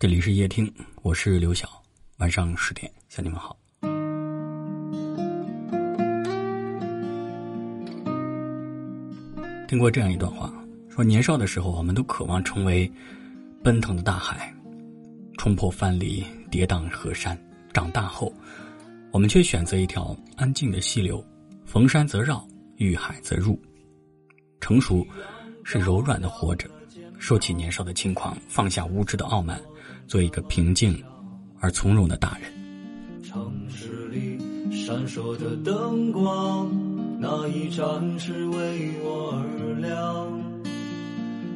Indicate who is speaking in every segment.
Speaker 1: 这里是夜听，我是刘晓。晚上十点向你们好。听过这样一段话，说年少的时候，我们都渴望成为奔腾的大海，冲破藩篱，跌宕河山；长大后，我们却选择一条安静的溪流，逢山则绕，遇海则入。成熟是柔软的活着，收起年少的轻狂，放下无知的傲慢。做一个平静而从容的大人。城市里闪烁的灯光，那一盏是为我而亮。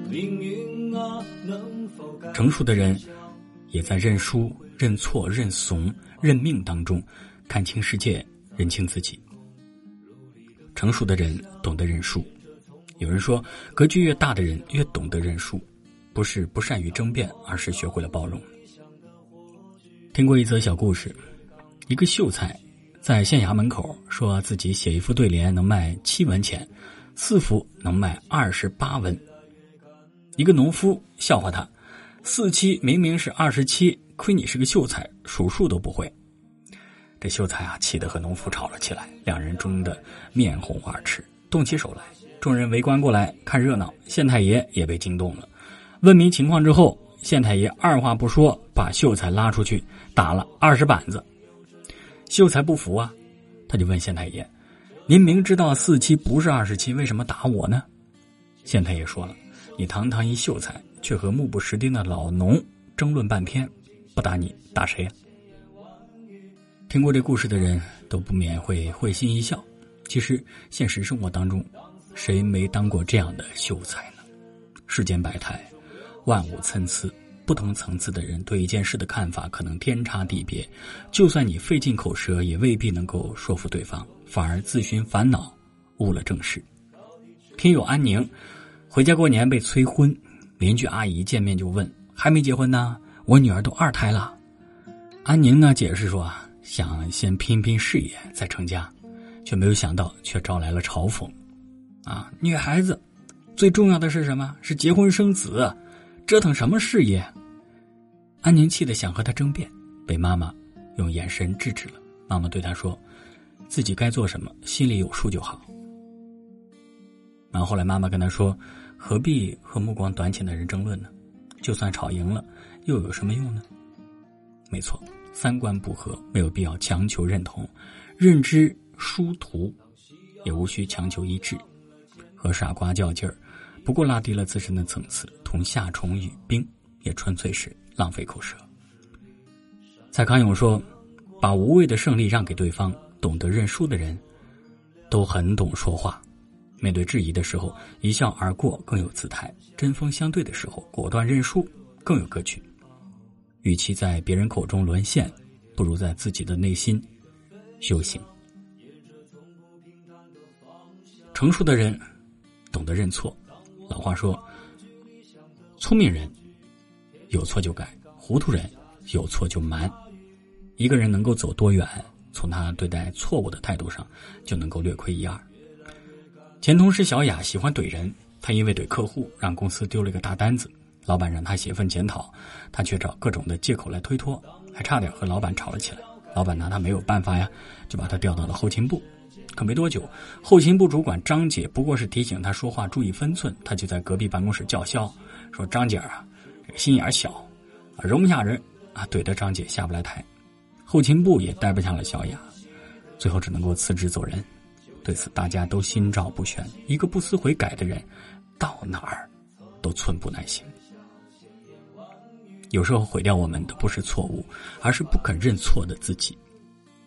Speaker 1: 命运啊，能否？成熟的人也在认输、认错、认怂、认命当中，看清世界，认清自己。成熟的人懂得认输。有人说，格局越大的人越懂得认输。不是不善于争辩，而是学会了包容。听过一则小故事，一个秀才在县衙门口说自己写一副对联能卖七文钱，四幅能卖二十八文。一个农夫笑话他：“四七明明是二十七，亏你是个秀才，数数都不会。”这秀才啊，气得和农夫吵了起来，两人争得面红耳赤，动起手来。众人围观过来看热闹，县太爷也被惊动了。问明情况之后，县太爷二话不说，把秀才拉出去打了二十板子。秀才不服啊，他就问县太爷：“您明知道四七不是二十七，为什么打我呢？”县太爷说了：“你堂堂一秀才，却和目不识丁的老农争论半天，不打你打谁呀？”听过这故事的人都不免会会心一笑。其实现实生活当中，谁没当过这样的秀才呢？世间百态。万物参差，不同层次的人对一件事的看法可能天差地别。就算你费尽口舌，也未必能够说服对方，反而自寻烦恼，误了正事。听友安宁回家过年被催婚，邻居阿姨见面就问：“还没结婚呢？我女儿都二胎了。”安宁呢解释说：“啊想先拼拼事业再成家，却没有想到却招来了嘲讽。啊，女孩子最重要的是什么？是结婚生子。”折腾什么事业？安宁气的想和他争辩，被妈妈用眼神制止了。妈妈对他说：“自己该做什么，心里有数就好。”然后后来妈妈跟他说：“何必和目光短浅的人争论呢？就算吵赢了，又有什么用呢？”没错，三观不合没有必要强求认同，认知殊途也无需强求一致。和傻瓜较劲儿。不过拉低了自身的层次，同夏虫语冰，也纯粹是浪费口舌。蔡康永说：“把无谓的胜利让给对方，懂得认输的人，都很懂说话。面对质疑的时候，一笑而过更有姿态；针锋相对的时候，果断认输更有格局。与其在别人口中沦陷，不如在自己的内心修行。成熟的人懂得认错。”老话说：“聪明人有错就改，糊涂人有错就瞒。一个人能够走多远，从他对待错误的态度上就能够略窥一二。”前同事小雅喜欢怼人，她因为怼客户，让公司丢了一个大单子。老板让她写份检讨，她却找各种的借口来推脱，还差点和老板吵了起来。老板拿她没有办法呀，就把她调到了后勤部。可没多久，后勤部主管张姐不过是提醒他说话注意分寸，他就在隔壁办公室叫嚣说：“张姐啊，心眼小，容不下人啊，怼得张姐下不来台。”后勤部也待不下了小雅，最后只能够辞职走人。对此，大家都心照不宣。一个不思悔改的人，到哪儿都寸步难行。有时候毁掉我们的不是错误，而是不肯认错的自己。《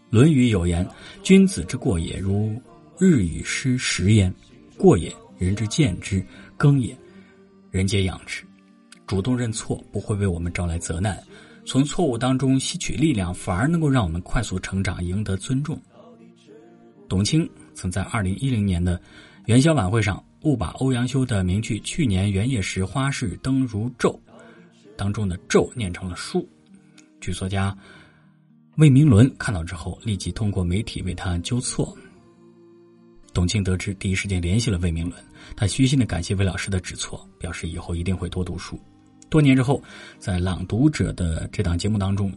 Speaker 1: 论语》有言：“君子之过也，如日与失时焉。过也，人之见之；耕也，人皆养之。”主动认错不会为我们招来责难，从错误当中吸取力量，反而能够让我们快速成长，赢得尊重。董卿曾在二零一零年的元宵晚会上，误把欧阳修的名句“去年元夜时，花市灯如昼”当中的“昼”念成了“书”。剧作家。魏明伦看到之后，立即通过媒体为他纠错。董卿得知，第一时间联系了魏明伦，他虚心的感谢魏老师的指错，表示以后一定会多读书。多年之后，在《朗读者》的这档节目当中，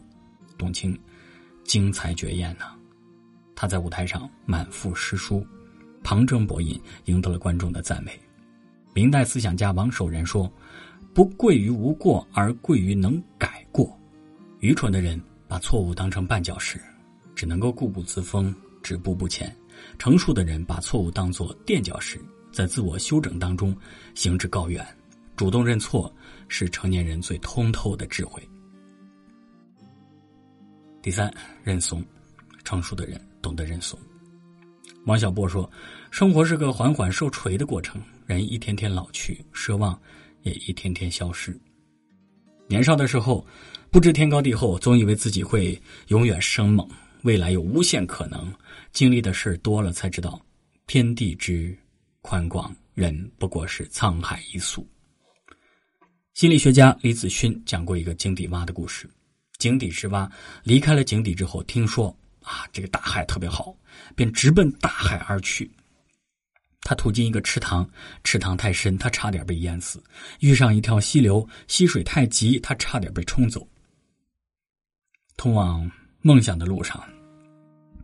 Speaker 1: 董卿精彩绝艳呢。他在舞台上满腹诗书，旁征博引，赢得了观众的赞美。明代思想家王守仁说：“不贵于无过，而贵于能改过。愚蠢的人把错误当成绊脚石，只能够固步自封，止步不前；成熟的人把错误当作垫脚石，在自我修整当中行至高远。主动认错是成年人最通透的智慧。”第三，认怂，成熟的人懂得认怂。王小波说：“生活是个缓缓受锤的过程。”人一天天老去，奢望也一天天消失。年少的时候，不知天高地厚，总以为自己会永远生猛，未来有无限可能。经历的事多了，才知道天地之宽广，人不过是沧海一粟。心理学家李子勋讲过一个井底蛙的故事：井底之蛙离开了井底之后，听说啊，这个大海特别好，便直奔大海而去。他途经一个池塘，池塘太深，他差点被淹死；遇上一条溪流，溪水太急，他差点被冲走。通往梦想的路上，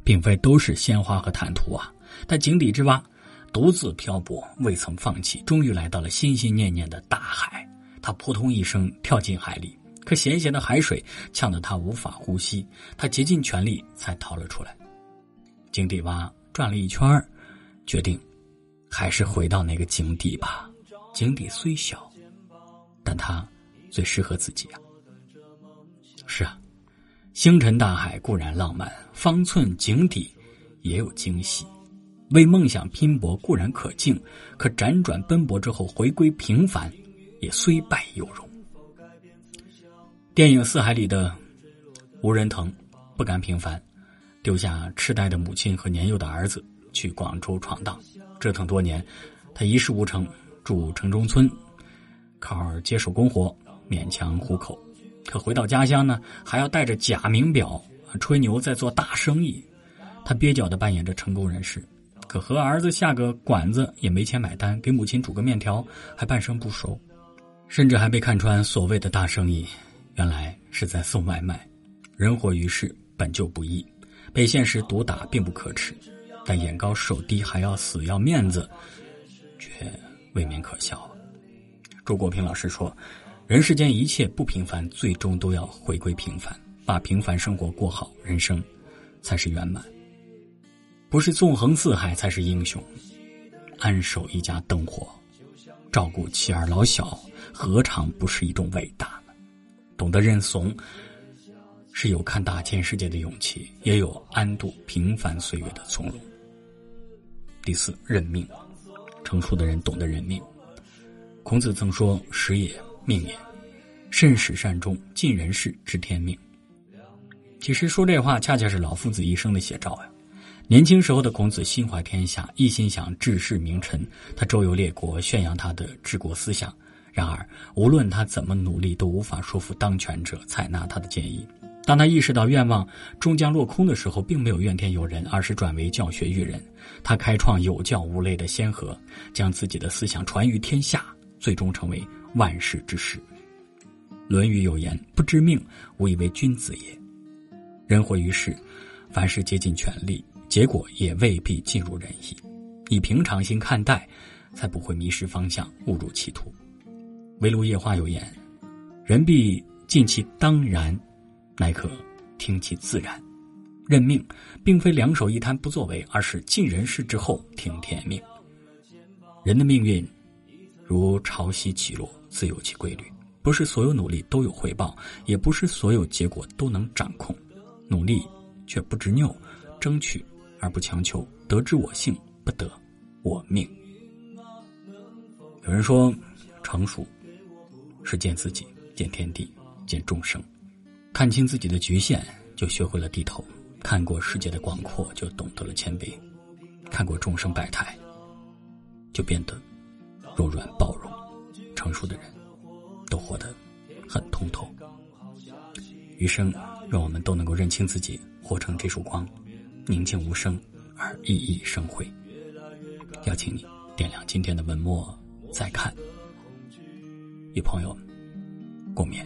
Speaker 1: 并非都是鲜花和坦途啊！但井底之蛙独自漂泊，未曾放弃，终于来到了心心念念的大海。他扑通一声跳进海里，可咸咸的海水呛得他无法呼吸，他竭尽全力才逃了出来。井底蛙转了一圈决定。还是回到那个井底吧，井底虽小，但它最适合自己啊。是啊，星辰大海固然浪漫，方寸井底也有惊喜。为梦想拼搏固然可敬，可辗转奔波之后回归平凡，也虽败犹荣。电影《四海》里的吴仁腾不甘平凡，丢下痴呆的母亲和年幼的儿子去广州闯荡。折腾多年，他一事无成，住城中村，靠接手工活勉强糊口。可回到家乡呢，还要带着假名表吹牛在做大生意。他蹩脚的扮演着成功人士，可和儿子下个馆子也没钱买单，给母亲煮个面条还半生不熟，甚至还被看穿所谓的大生意，原来是在送外卖。人活于世本就不易，被现实毒打并不可耻。但眼高手低还要死要面子，却未免可笑。周国平老师说：“人世间一切不平凡，最终都要回归平凡，把平凡生活过好，人生才是圆满。不是纵横四海才是英雄，安守一家灯火，照顾妻儿老小，何尝不是一种伟大呢？懂得认怂。”是有看大千世界的勇气，也有安度平凡岁月的从容。第四，认命。成熟的人懂得认命。孔子曾说：“时也，命也。慎始善终，尽人事，知天命。”其实说这话，恰恰是老夫子一生的写照呀。年轻时候的孔子心怀天下，一心想治世明臣，他周游列国，宣扬他的治国思想。然而，无论他怎么努力，都无法说服当权者采纳他的建议。当他意识到愿望终将落空的时候，并没有怨天尤人，而是转为教学育人。他开创有教无类的先河，将自己的思想传于天下，最终成为万世之师。《论语》有言：“不知命，无以为君子也。”人活于世，凡事竭尽全力，结果也未必尽如人意。以平常心看待，才不会迷失方向，误入歧途。《围炉夜话》有言：“人必尽其当然。”乃可听其自然，认命，并非两手一摊不作为，而是尽人事之后听天命。人的命运如潮汐起落，自有其规律，不是所有努力都有回报，也不是所有结果都能掌控。努力却不执拗，争取而不强求，得之我幸，不得我命。有人说，成熟是见自己，见天地，见众生。看清自己的局限，就学会了低头；看过世界的广阔，就懂得了谦卑；看过众生百态，就变得柔软包容。成熟的人，都活得很通透。余生，让我们都能够认清自己，活成这束光，宁静无声而熠熠生辉。邀请你点亮今天的文末，再看，与朋友共勉。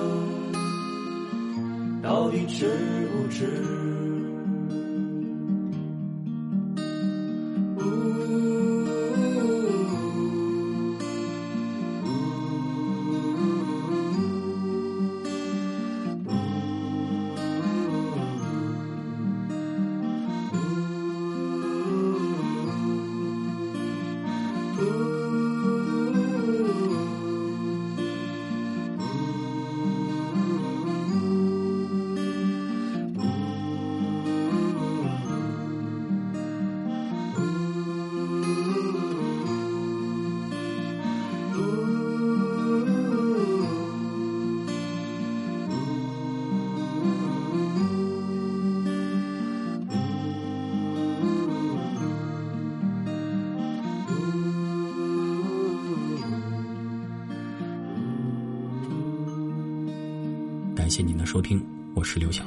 Speaker 2: 到底值不值？
Speaker 1: 谢您的收听，我是刘晓。